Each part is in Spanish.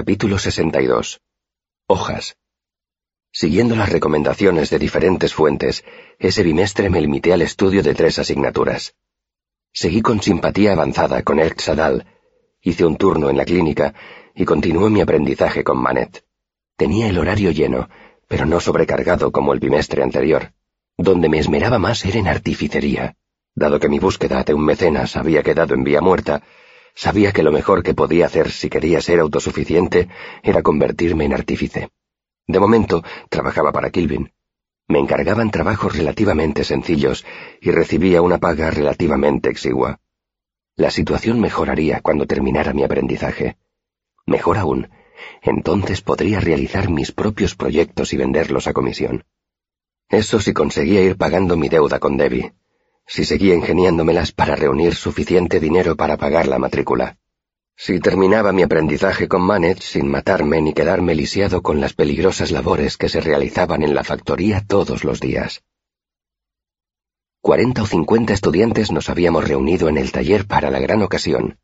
Capítulo 62. Hojas. Siguiendo las recomendaciones de diferentes fuentes, ese bimestre me limité al estudio de tres asignaturas. Seguí con simpatía avanzada con Sadal, hice un turno en la clínica y continué mi aprendizaje con Manet. Tenía el horario lleno, pero no sobrecargado como el bimestre anterior. Donde me esmeraba más era en artificería. Dado que mi búsqueda de un mecenas había quedado en vía muerta, sabía que lo mejor que podía hacer si quería ser autosuficiente era convertirme en artífice. De momento, trabajaba para Kilvin. Me encargaban trabajos relativamente sencillos y recibía una paga relativamente exigua. La situación mejoraría cuando terminara mi aprendizaje. Mejor aún, entonces podría realizar mis propios proyectos y venderlos a comisión. Eso si conseguía ir pagando mi deuda con Debbie, si seguía ingeniándomelas para reunir suficiente dinero para pagar la matrícula. Si terminaba mi aprendizaje con Manet sin matarme ni quedarme lisiado con las peligrosas labores que se realizaban en la factoría todos los días. Cuarenta o cincuenta estudiantes nos habíamos reunido en el taller para la gran ocasión.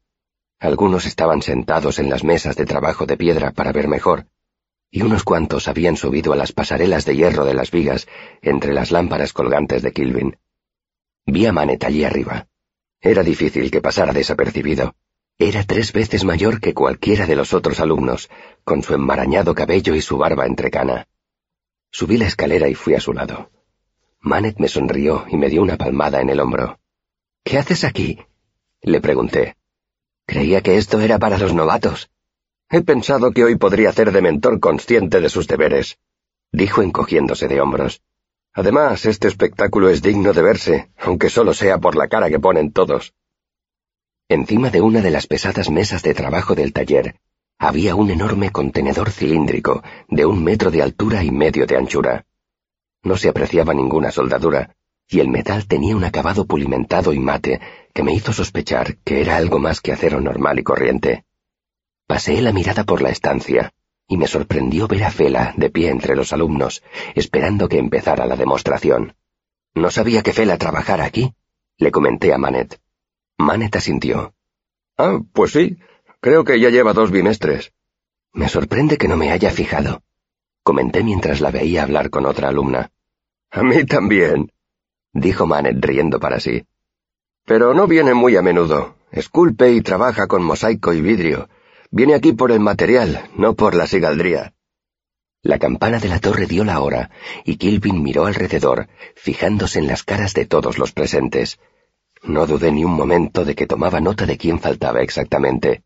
Algunos estaban sentados en las mesas de trabajo de piedra para ver mejor, y unos cuantos habían subido a las pasarelas de hierro de las vigas entre las lámparas colgantes de Kilvin. Vi a Manet allí arriba. Era difícil que pasara desapercibido. Era tres veces mayor que cualquiera de los otros alumnos, con su enmarañado cabello y su barba entrecana. Subí la escalera y fui a su lado. Manet me sonrió y me dio una palmada en el hombro. ¿Qué haces aquí? le pregunté. Creía que esto era para los novatos. He pensado que hoy podría hacer de mentor consciente de sus deberes, dijo encogiéndose de hombros. Además, este espectáculo es digno de verse, aunque solo sea por la cara que ponen todos. Encima de una de las pesadas mesas de trabajo del taller, había un enorme contenedor cilíndrico de un metro de altura y medio de anchura. No se apreciaba ninguna soldadura, y el metal tenía un acabado pulimentado y mate que me hizo sospechar que era algo más que acero normal y corriente. Paseé la mirada por la estancia, y me sorprendió ver a Fela de pie entre los alumnos, esperando que empezara la demostración. No sabía que Fela trabajara aquí, le comenté a Manet. Manet asintió. Ah, pues sí, creo que ya lleva dos bimestres. Me sorprende que no me haya fijado, comenté mientras la veía hablar con otra alumna. A mí también, dijo Manet riendo para sí. Pero no viene muy a menudo. Esculpe y trabaja con mosaico y vidrio. Viene aquí por el material, no por la sigaldría. La campana de la torre dio la hora, y Kilvin miró alrededor, fijándose en las caras de todos los presentes. No dudé ni un momento de que tomaba nota de quién faltaba exactamente.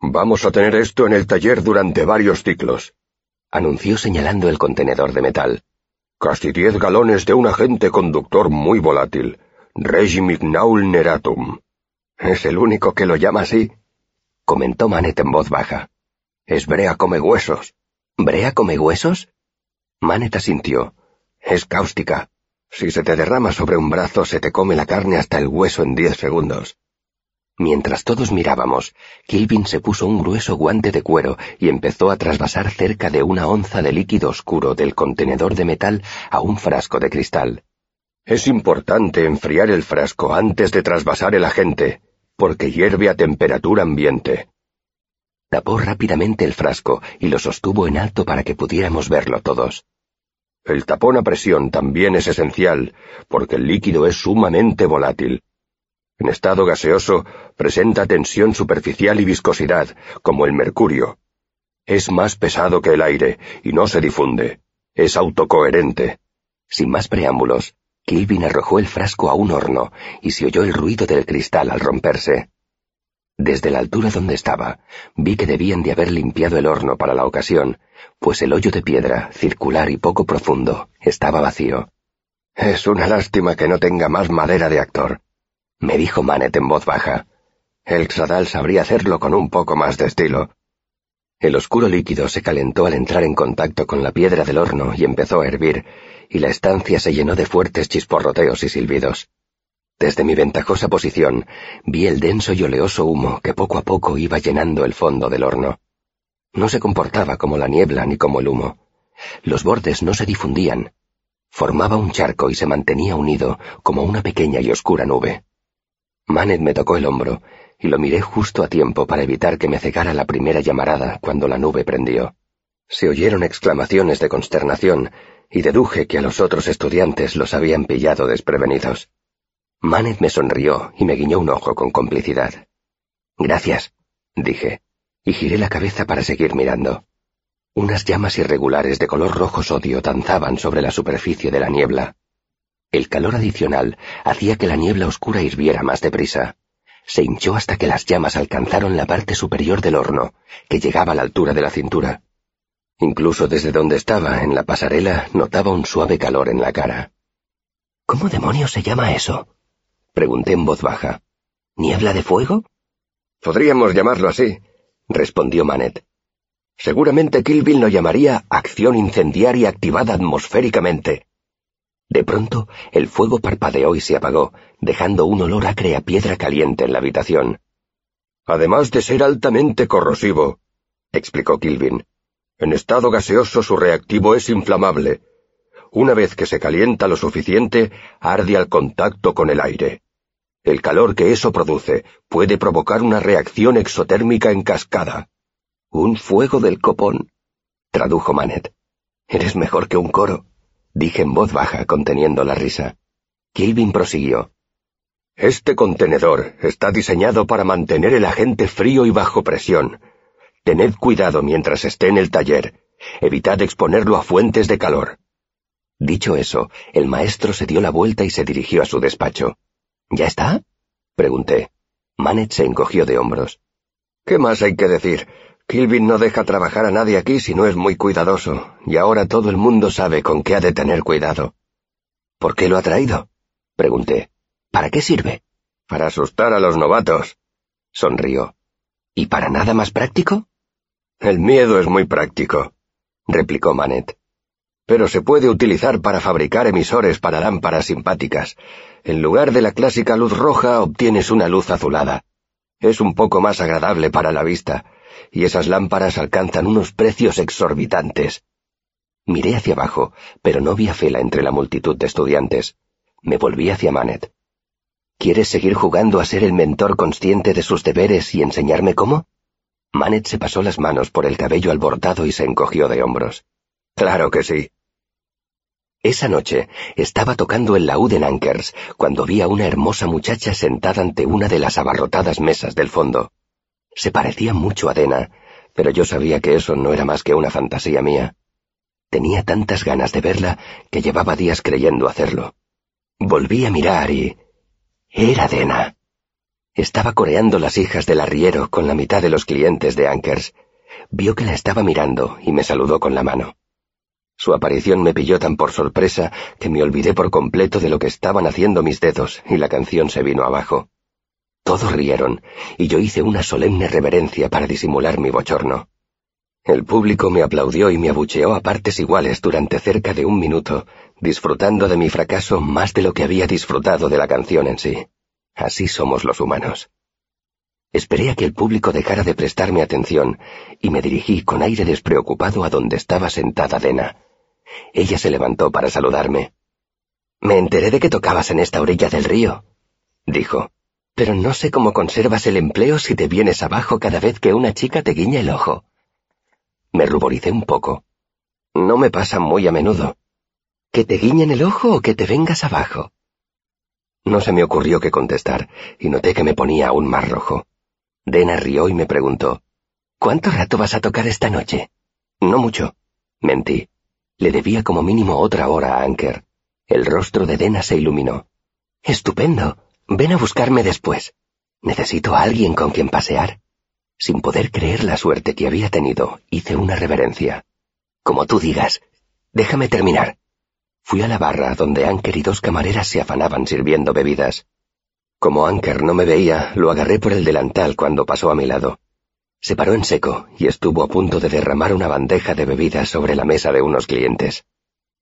Vamos a tener esto en el taller durante varios ciclos, anunció señalando el contenedor de metal. Casi diez galones de un agente conductor muy volátil, Regimignaul neratum. Es el único que lo llama así, comentó Manet en voz baja. Es Brea come huesos. ¿Brea come huesos? Manet asintió. Es cáustica. Si se te derrama sobre un brazo, se te come la carne hasta el hueso en diez segundos. Mientras todos mirábamos, Kilvin se puso un grueso guante de cuero y empezó a trasvasar cerca de una onza de líquido oscuro del contenedor de metal a un frasco de cristal. Es importante enfriar el frasco antes de trasvasar el agente, porque hierve a temperatura ambiente. Tapó rápidamente el frasco y lo sostuvo en alto para que pudiéramos verlo todos. El tapón a presión también es esencial, porque el líquido es sumamente volátil. En estado gaseoso, presenta tensión superficial y viscosidad, como el mercurio. Es más pesado que el aire y no se difunde. Es autocoherente. Sin más preámbulos, Kilvin arrojó el frasco a un horno y se oyó el ruido del cristal al romperse. Desde la altura donde estaba, vi que debían de haber limpiado el horno para la ocasión, pues el hoyo de piedra, circular y poco profundo, estaba vacío. Es una lástima que no tenga más madera de actor, me dijo Manet en voz baja. El Xadal sabría hacerlo con un poco más de estilo. El oscuro líquido se calentó al entrar en contacto con la piedra del horno y empezó a hervir, y la estancia se llenó de fuertes chisporroteos y silbidos. Desde mi ventajosa posición vi el denso y oleoso humo que poco a poco iba llenando el fondo del horno. No se comportaba como la niebla ni como el humo. Los bordes no se difundían. Formaba un charco y se mantenía unido como una pequeña y oscura nube. Manet me tocó el hombro, y lo miré justo a tiempo para evitar que me cegara la primera llamarada cuando la nube prendió. Se oyeron exclamaciones de consternación, y deduje que a los otros estudiantes los habían pillado desprevenidos. Manet me sonrió y me guiñó un ojo con complicidad. Gracias, dije, y giré la cabeza para seguir mirando. Unas llamas irregulares de color rojo sodio danzaban sobre la superficie de la niebla. El calor adicional hacía que la niebla oscura hirviera más deprisa. Se hinchó hasta que las llamas alcanzaron la parte superior del horno, que llegaba a la altura de la cintura. Incluso desde donde estaba, en la pasarela, notaba un suave calor en la cara. ¿Cómo demonios se llama eso? Pregunté en voz baja. ¿Niebla de fuego? Podríamos llamarlo así, respondió Manet. Seguramente Kilville lo llamaría acción incendiaria activada atmosféricamente. De pronto, el fuego parpadeó y se apagó, dejando un olor acre a piedra caliente en la habitación. Además de ser altamente corrosivo, explicó Kilvin. En estado gaseoso su reactivo es inflamable. Una vez que se calienta lo suficiente, arde al contacto con el aire. El calor que eso produce puede provocar una reacción exotérmica en cascada. Un fuego del copón, tradujo Manet. Eres mejor que un coro dije en voz baja, conteniendo la risa. Kilvin prosiguió. Este contenedor está diseñado para mantener el agente frío y bajo presión. Tened cuidado mientras esté en el taller. Evitad exponerlo a fuentes de calor. Dicho eso, el maestro se dio la vuelta y se dirigió a su despacho. ¿Ya está? pregunté. Manet se encogió de hombros. ¿Qué más hay que decir? Kilvin no deja trabajar a nadie aquí si no es muy cuidadoso, y ahora todo el mundo sabe con qué ha de tener cuidado. ¿Por qué lo ha traído? pregunté. ¿Para qué sirve? Para asustar a los novatos. Sonrió. ¿Y para nada más práctico? El miedo es muy práctico, replicó Manet. Pero se puede utilizar para fabricar emisores para lámparas simpáticas. En lugar de la clásica luz roja obtienes una luz azulada. Es un poco más agradable para la vista y esas lámparas alcanzan unos precios exorbitantes. Miré hacia abajo, pero no vi a Fela entre la multitud de estudiantes. Me volví hacia Manet. ¿Quieres seguir jugando a ser el mentor consciente de sus deberes y enseñarme cómo? Manet se pasó las manos por el cabello alborotado y se encogió de hombros. Claro que sí. Esa noche estaba tocando el laúd en Ankers cuando vi a una hermosa muchacha sentada ante una de las abarrotadas mesas del fondo. Se parecía mucho a Dena, pero yo sabía que eso no era más que una fantasía mía. Tenía tantas ganas de verla que llevaba días creyendo hacerlo. Volví a mirar y... Era Dena. Estaba coreando las hijas del arriero con la mitad de los clientes de Ankers. Vio que la estaba mirando y me saludó con la mano. Su aparición me pilló tan por sorpresa que me olvidé por completo de lo que estaban haciendo mis dedos y la canción se vino abajo. Todos rieron, y yo hice una solemne reverencia para disimular mi bochorno. El público me aplaudió y me abucheó a partes iguales durante cerca de un minuto, disfrutando de mi fracaso más de lo que había disfrutado de la canción en sí. Así somos los humanos. Esperé a que el público dejara de prestarme atención y me dirigí con aire despreocupado a donde estaba sentada Dena. Ella se levantó para saludarme. Me enteré de que tocabas en esta orilla del río, dijo pero no sé cómo conservas el empleo si te vienes abajo cada vez que una chica te guiña el ojo. Me ruboricé un poco. No me pasa muy a menudo. ¿Que te guiñen el ojo o que te vengas abajo? No se me ocurrió qué contestar, y noté que me ponía aún más rojo. Dena rió y me preguntó, ¿Cuánto rato vas a tocar esta noche? No mucho. Mentí. Le debía como mínimo otra hora a Anker. El rostro de Dena se iluminó. Estupendo. Ven a buscarme después. Necesito a alguien con quien pasear. Sin poder creer la suerte que había tenido, hice una reverencia. Como tú digas. Déjame terminar. Fui a la barra donde Anker y dos camareras se afanaban sirviendo bebidas. Como Anker no me veía, lo agarré por el delantal cuando pasó a mi lado. Se paró en seco y estuvo a punto de derramar una bandeja de bebidas sobre la mesa de unos clientes.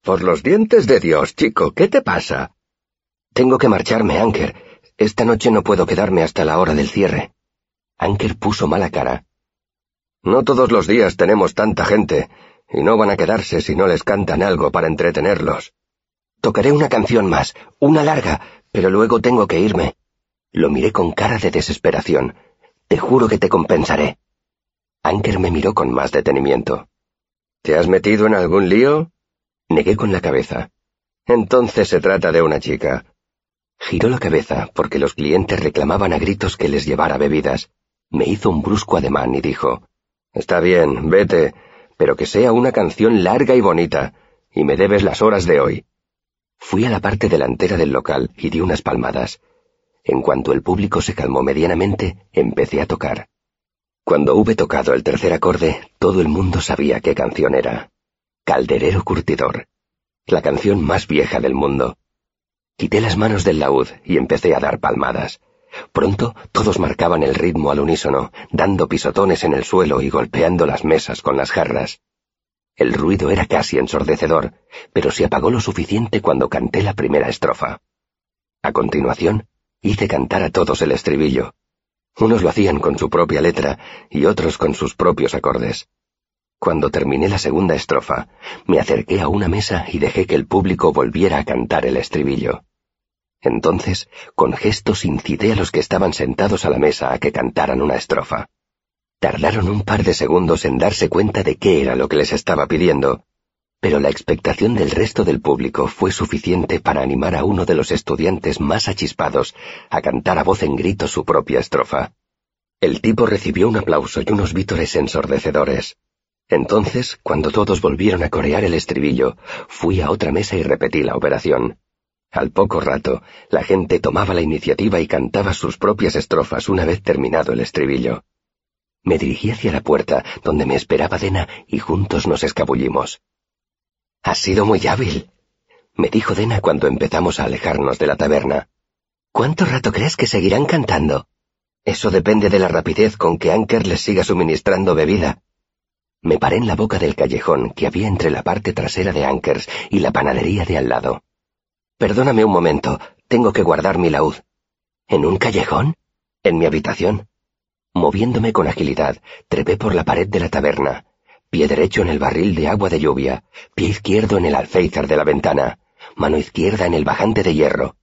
Por los dientes de Dios, chico, ¿qué te pasa? Tengo que marcharme, Anker. Esta noche no puedo quedarme hasta la hora del cierre. Anker puso mala cara. No todos los días tenemos tanta gente, y no van a quedarse si no les cantan algo para entretenerlos. Tocaré una canción más, una larga, pero luego tengo que irme. Lo miré con cara de desesperación, Te juro que te compensaré. Anker me miró con más detenimiento. ¿Te has metido en algún lío? Negué con la cabeza. Entonces se trata de una chica. Giró la cabeza porque los clientes reclamaban a gritos que les llevara bebidas. Me hizo un brusco ademán y dijo, Está bien, vete, pero que sea una canción larga y bonita, y me debes las horas de hoy. Fui a la parte delantera del local y di unas palmadas. En cuanto el público se calmó medianamente, empecé a tocar. Cuando hube tocado el tercer acorde, todo el mundo sabía qué canción era. Calderero Curtidor. La canción más vieja del mundo. Quité las manos del laúd y empecé a dar palmadas. Pronto todos marcaban el ritmo al unísono, dando pisotones en el suelo y golpeando las mesas con las jarras. El ruido era casi ensordecedor, pero se apagó lo suficiente cuando canté la primera estrofa. A continuación, hice cantar a todos el estribillo. Unos lo hacían con su propia letra y otros con sus propios acordes. Cuando terminé la segunda estrofa, me acerqué a una mesa y dejé que el público volviera a cantar el estribillo. Entonces, con gestos incité a los que estaban sentados a la mesa a que cantaran una estrofa. Tardaron un par de segundos en darse cuenta de qué era lo que les estaba pidiendo, pero la expectación del resto del público fue suficiente para animar a uno de los estudiantes más achispados a cantar a voz en grito su propia estrofa. El tipo recibió un aplauso y unos vítores ensordecedores. Entonces, cuando todos volvieron a corear el estribillo, fui a otra mesa y repetí la operación. Al poco rato, la gente tomaba la iniciativa y cantaba sus propias estrofas una vez terminado el estribillo. Me dirigí hacia la puerta, donde me esperaba Dena, y juntos nos escabullimos. Has sido muy hábil, me dijo Dena cuando empezamos a alejarnos de la taberna. ¿Cuánto rato crees que seguirán cantando? Eso depende de la rapidez con que Anker les siga suministrando bebida, me paré en la boca del callejón que había entre la parte trasera de Ankers y la panadería de al lado. Perdóname un momento, tengo que guardar mi laúd. ¿En un callejón? En mi habitación. Moviéndome con agilidad, trepé por la pared de la taberna, pie derecho en el barril de agua de lluvia, pie izquierdo en el alféizar de la ventana, mano izquierda en el bajante de hierro,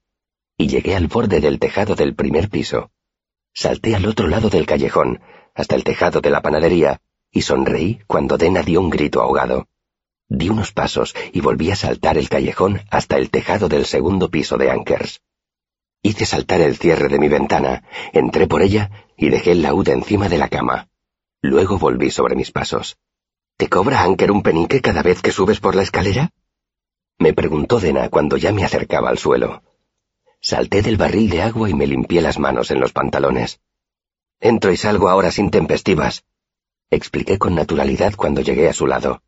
y llegué al borde del tejado del primer piso. Salté al otro lado del callejón, hasta el tejado de la panadería, y sonreí cuando Dena dio un grito ahogado. Di unos pasos y volví a saltar el callejón hasta el tejado del segundo piso de Ankers. Hice saltar el cierre de mi ventana, entré por ella y dejé el laúd encima de la cama. Luego volví sobre mis pasos. ¿Te cobra Anker un penique cada vez que subes por la escalera? Me preguntó Dena cuando ya me acercaba al suelo. Salté del barril de agua y me limpié las manos en los pantalones. Entro y salgo ahora sin tempestivas, expliqué con naturalidad cuando llegué a su lado.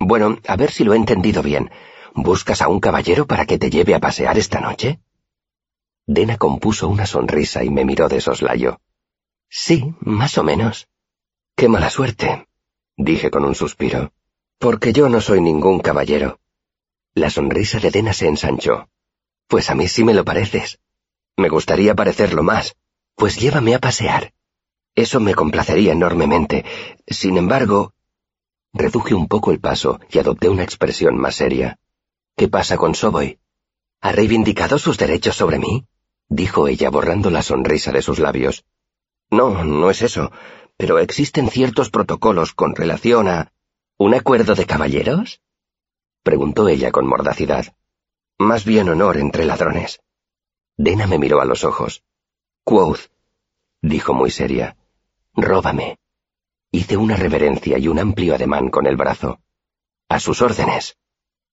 Bueno, a ver si lo he entendido bien. ¿Buscas a un caballero para que te lleve a pasear esta noche? Dena compuso una sonrisa y me miró de soslayo. Sí, más o menos. Qué mala suerte, dije con un suspiro, porque yo no soy ningún caballero. La sonrisa de Dena se ensanchó. Pues a mí sí me lo pareces. Me gustaría parecerlo más. Pues llévame a pasear. Eso me complacería enormemente. Sin embargo... Reduje un poco el paso y adopté una expresión más seria. ¿Qué pasa con Soboy? ¿Ha reivindicado sus derechos sobre mí? dijo ella borrando la sonrisa de sus labios. No, no es eso, pero existen ciertos protocolos con relación a... ¿Un acuerdo de caballeros? preguntó ella con mordacidad. Más bien honor entre ladrones. Dena me miró a los ojos. Quoth, dijo muy seria. Róbame. Hice una reverencia y un amplio ademán con el brazo. A sus órdenes.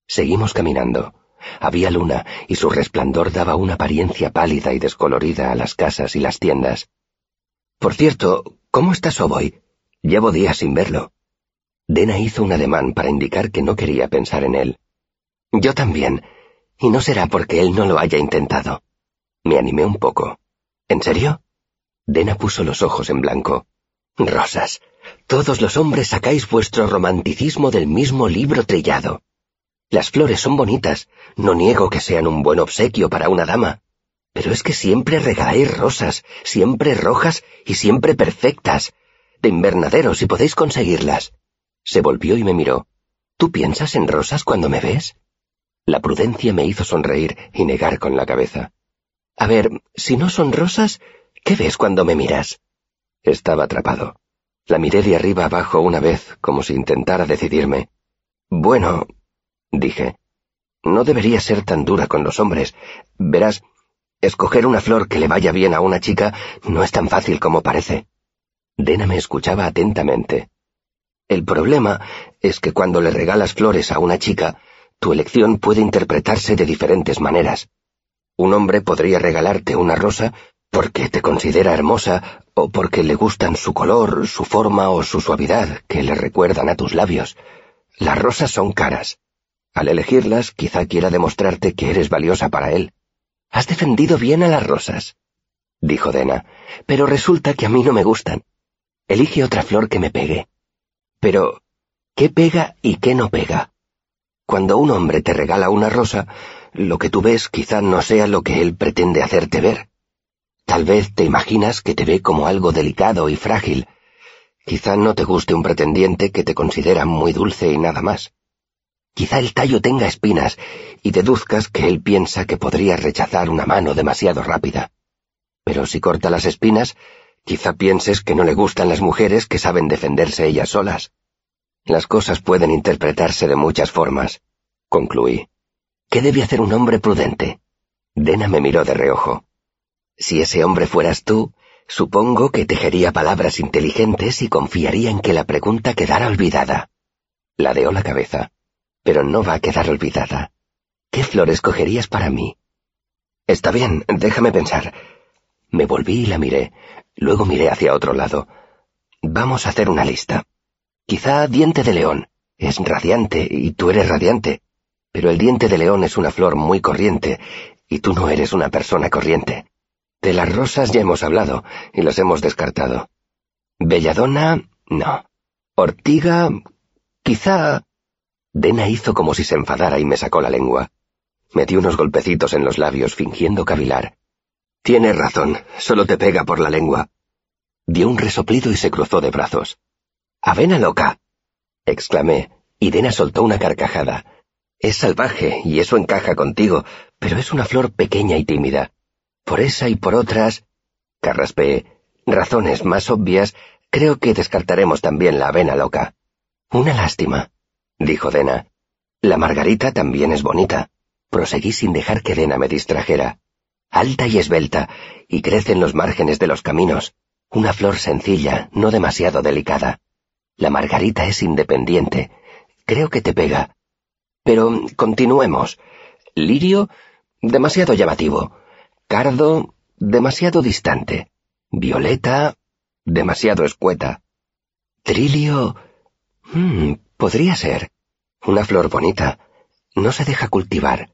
Seguimos caminando. Había luna y su resplandor daba una apariencia pálida y descolorida a las casas y las tiendas. Por cierto, ¿cómo está Soboy? Llevo días sin verlo. Dena hizo un ademán para indicar que no quería pensar en él. Yo también, y no será porque él no lo haya intentado. Me animé un poco. ¿En serio? Dena puso los ojos en blanco. Rosas, todos los hombres sacáis vuestro romanticismo del mismo libro trillado. Las flores son bonitas, no niego que sean un buen obsequio para una dama, pero es que siempre regaláis rosas, siempre rojas y siempre perfectas, de invernadero si podéis conseguirlas. Se volvió y me miró. ¿Tú piensas en rosas cuando me ves? La prudencia me hizo sonreír y negar con la cabeza. A ver, si no son rosas, ¿Qué ves cuando me miras? Estaba atrapado. La miré de arriba abajo una vez, como si intentara decidirme. Bueno, dije, no debería ser tan dura con los hombres. Verás, escoger una flor que le vaya bien a una chica no es tan fácil como parece. Dena me escuchaba atentamente. El problema es que cuando le regalas flores a una chica, tu elección puede interpretarse de diferentes maneras. Un hombre podría regalarte una rosa porque te considera hermosa o porque le gustan su color, su forma o su suavidad que le recuerdan a tus labios. Las rosas son caras. Al elegirlas, quizá quiera demostrarte que eres valiosa para él. Has defendido bien a las rosas, dijo Dena, pero resulta que a mí no me gustan. Elige otra flor que me pegue. Pero, ¿qué pega y qué no pega? Cuando un hombre te regala una rosa, lo que tú ves quizá no sea lo que él pretende hacerte ver. Tal vez te imaginas que te ve como algo delicado y frágil. Quizá no te guste un pretendiente que te considera muy dulce y nada más. Quizá el tallo tenga espinas y deduzcas que él piensa que podría rechazar una mano demasiado rápida. Pero si corta las espinas, quizá pienses que no le gustan las mujeres que saben defenderse ellas solas. Las cosas pueden interpretarse de muchas formas, concluí. ¿Qué debe hacer un hombre prudente? Dena me miró de reojo. Si ese hombre fueras tú, supongo que tejería palabras inteligentes y confiaría en que la pregunta quedara olvidada. Ladeó la cabeza. Pero no va a quedar olvidada. ¿Qué flores cogerías para mí? Está bien, déjame pensar. Me volví y la miré. Luego miré hacia otro lado. Vamos a hacer una lista. Quizá diente de león. Es radiante y tú eres radiante. Pero el diente de león es una flor muy corriente, y tú no eres una persona corriente. De las rosas ya hemos hablado, y las hemos descartado. Belladona, no. Ortiga, quizá... Dena hizo como si se enfadara y me sacó la lengua. Metí unos golpecitos en los labios, fingiendo cavilar. Tienes razón, solo te pega por la lengua. Dio un resoplido y se cruzó de brazos. ¡Avena loca! exclamé, y Dena soltó una carcajada. Es salvaje, y eso encaja contigo, pero es una flor pequeña y tímida. Por esa y por otras, carraspeé, razones más obvias, creo que descartaremos también la avena loca. Una lástima, dijo Dena. La margarita también es bonita. Proseguí sin dejar que Dena me distrajera. Alta y esbelta, y crece en los márgenes de los caminos. Una flor sencilla, no demasiado delicada. La margarita es independiente. Creo que te pega. Pero continuemos. Lirio, demasiado llamativo. Cardo, demasiado distante. Violeta, demasiado escueta. Trilio... Hmm, podría ser. Una flor bonita. No se deja cultivar.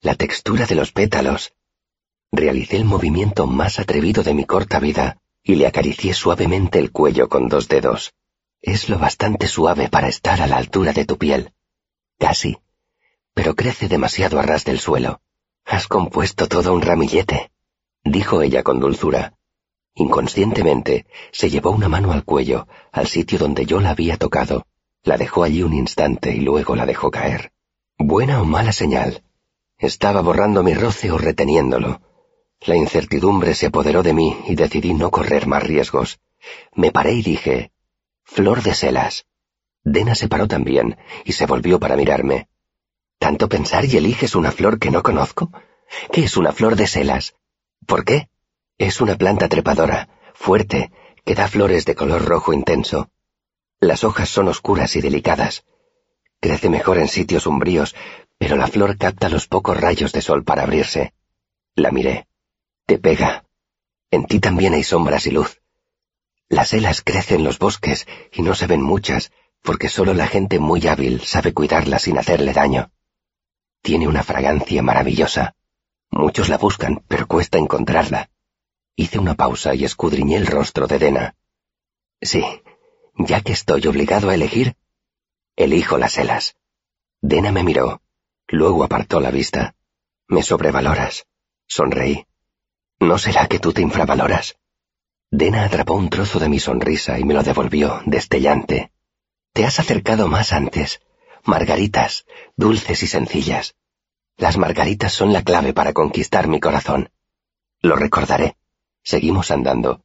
La textura de los pétalos. Realicé el movimiento más atrevido de mi corta vida y le acaricié suavemente el cuello con dos dedos. Es lo bastante suave para estar a la altura de tu piel. Casi. Pero crece demasiado a ras del suelo. Has compuesto todo un ramillete, dijo ella con dulzura. Inconscientemente se llevó una mano al cuello, al sitio donde yo la había tocado. La dejó allí un instante y luego la dejó caer. Buena o mala señal. Estaba borrando mi roce o reteniéndolo. La incertidumbre se apoderó de mí y decidí no correr más riesgos. Me paré y dije, Flor de Selas. Dena se paró también y se volvió para mirarme. ¿Tanto pensar y eliges una flor que no conozco? ¿Qué es una flor de selas? ¿Por qué? Es una planta trepadora, fuerte, que da flores de color rojo intenso. Las hojas son oscuras y delicadas. Crece mejor en sitios umbríos, pero la flor capta los pocos rayos de sol para abrirse. La miré. Te pega. En ti también hay sombras y luz. Las helas crecen en los bosques y no se ven muchas, porque solo la gente muy hábil sabe cuidarlas sin hacerle daño. Tiene una fragancia maravillosa. Muchos la buscan, pero cuesta encontrarla. Hice una pausa y escudriñé el rostro de Dena. Sí, ya que estoy obligado a elegir, elijo las helas. Dena me miró, luego apartó la vista. Me sobrevaloras. Sonreí. ¿No será que tú te infravaloras? Dena atrapó un trozo de mi sonrisa y me lo devolvió, destellante. Te has acercado más antes. Margaritas, dulces y sencillas. Las margaritas son la clave para conquistar mi corazón. Lo recordaré. Seguimos andando.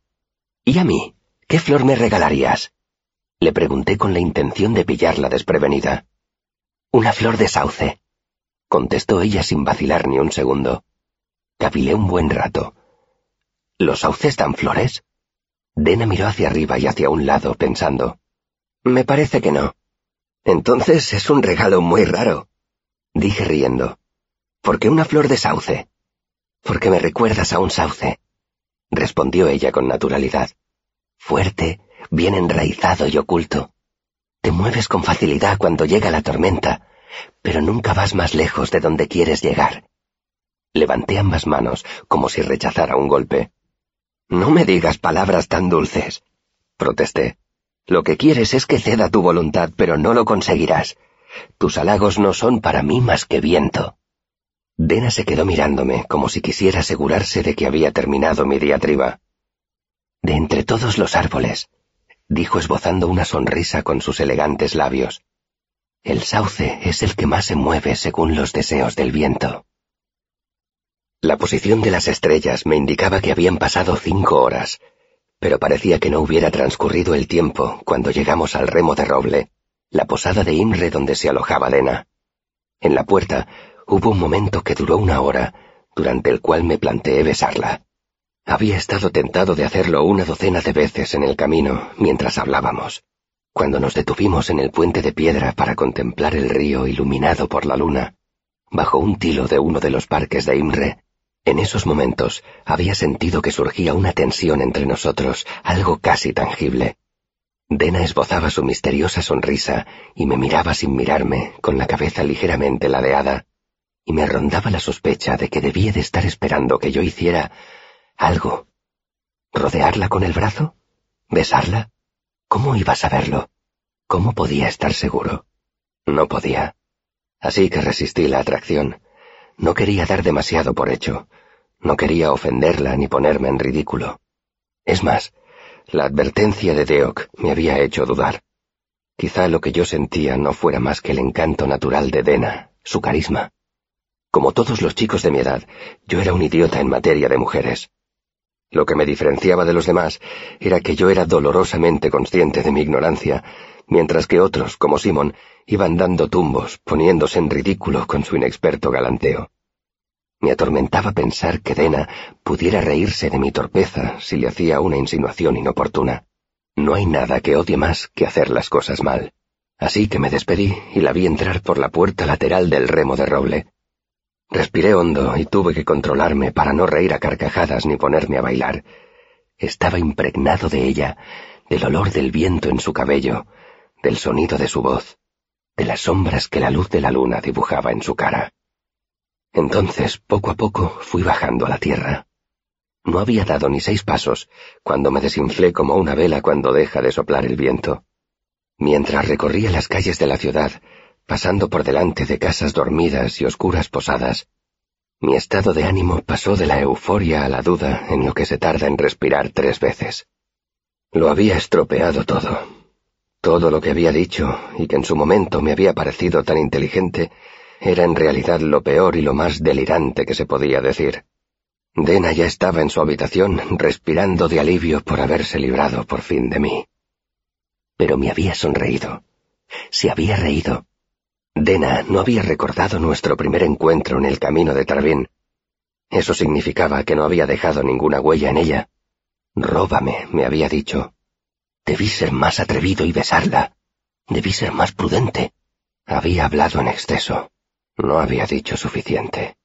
¿Y a mí? ¿Qué flor me regalarías? Le pregunté con la intención de pillarla desprevenida. Una flor de sauce, contestó ella sin vacilar ni un segundo. Cavilé un buen rato. ¿Los sauces dan flores? Dena miró hacia arriba y hacia un lado, pensando. Me parece que no. Entonces es un regalo muy raro, dije riendo. ¿Por qué una flor de sauce? Porque me recuerdas a un sauce, respondió ella con naturalidad. Fuerte, bien enraizado y oculto. Te mueves con facilidad cuando llega la tormenta, pero nunca vas más lejos de donde quieres llegar. Levanté ambas manos como si rechazara un golpe. No me digas palabras tan dulces, protesté. Lo que quieres es que ceda tu voluntad, pero no lo conseguirás. Tus halagos no son para mí más que viento. Dena se quedó mirándome como si quisiera asegurarse de que había terminado mi diatriba. De entre todos los árboles, dijo esbozando una sonrisa con sus elegantes labios. El sauce es el que más se mueve según los deseos del viento. La posición de las estrellas me indicaba que habían pasado cinco horas, pero parecía que no hubiera transcurrido el tiempo cuando llegamos al remo de roble, la posada de Imre donde se alojaba Lena. En la puerta hubo un momento que duró una hora, durante el cual me planteé besarla. Había estado tentado de hacerlo una docena de veces en el camino mientras hablábamos. Cuando nos detuvimos en el puente de piedra para contemplar el río iluminado por la luna, bajo un tilo de uno de los parques de Imre, en esos momentos había sentido que surgía una tensión entre nosotros, algo casi tangible. Dena esbozaba su misteriosa sonrisa y me miraba sin mirarme, con la cabeza ligeramente ladeada, y me rondaba la sospecha de que debía de estar esperando que yo hiciera algo. ¿Rodearla con el brazo? ¿Besarla? ¿Cómo iba a saberlo? ¿Cómo podía estar seguro? No podía. Así que resistí la atracción. No quería dar demasiado por hecho. No quería ofenderla ni ponerme en ridículo. Es más, la advertencia de Deok me había hecho dudar. Quizá lo que yo sentía no fuera más que el encanto natural de Dena, su carisma. Como todos los chicos de mi edad, yo era un idiota en materia de mujeres. Lo que me diferenciaba de los demás era que yo era dolorosamente consciente de mi ignorancia, mientras que otros, como Simon, iban dando tumbos, poniéndose en ridículo con su inexperto galanteo. Me atormentaba pensar que Dena pudiera reírse de mi torpeza si le hacía una insinuación inoportuna. No hay nada que odie más que hacer las cosas mal. Así que me despedí y la vi entrar por la puerta lateral del remo de roble. Respiré hondo y tuve que controlarme para no reír a carcajadas ni ponerme a bailar. Estaba impregnado de ella, del olor del viento en su cabello, del sonido de su voz, de las sombras que la luz de la luna dibujaba en su cara. Entonces, poco a poco, fui bajando a la tierra. No había dado ni seis pasos cuando me desinflé como una vela cuando deja de soplar el viento. Mientras recorría las calles de la ciudad, pasando por delante de casas dormidas y oscuras posadas, mi estado de ánimo pasó de la euforia a la duda en lo que se tarda en respirar tres veces. Lo había estropeado todo. Todo lo que había dicho y que en su momento me había parecido tan inteligente era en realidad lo peor y lo más delirante que se podía decir. Dena ya estaba en su habitación respirando de alivio por haberse librado por fin de mí. Pero me había sonreído. Se había reído. Dena no había recordado nuestro primer encuentro en el camino de Travin. Eso significaba que no había dejado ninguna huella en ella. Róbame, me había dicho. Debí ser más atrevido y besarla. Debí ser más prudente. Había hablado en exceso. No había dicho suficiente.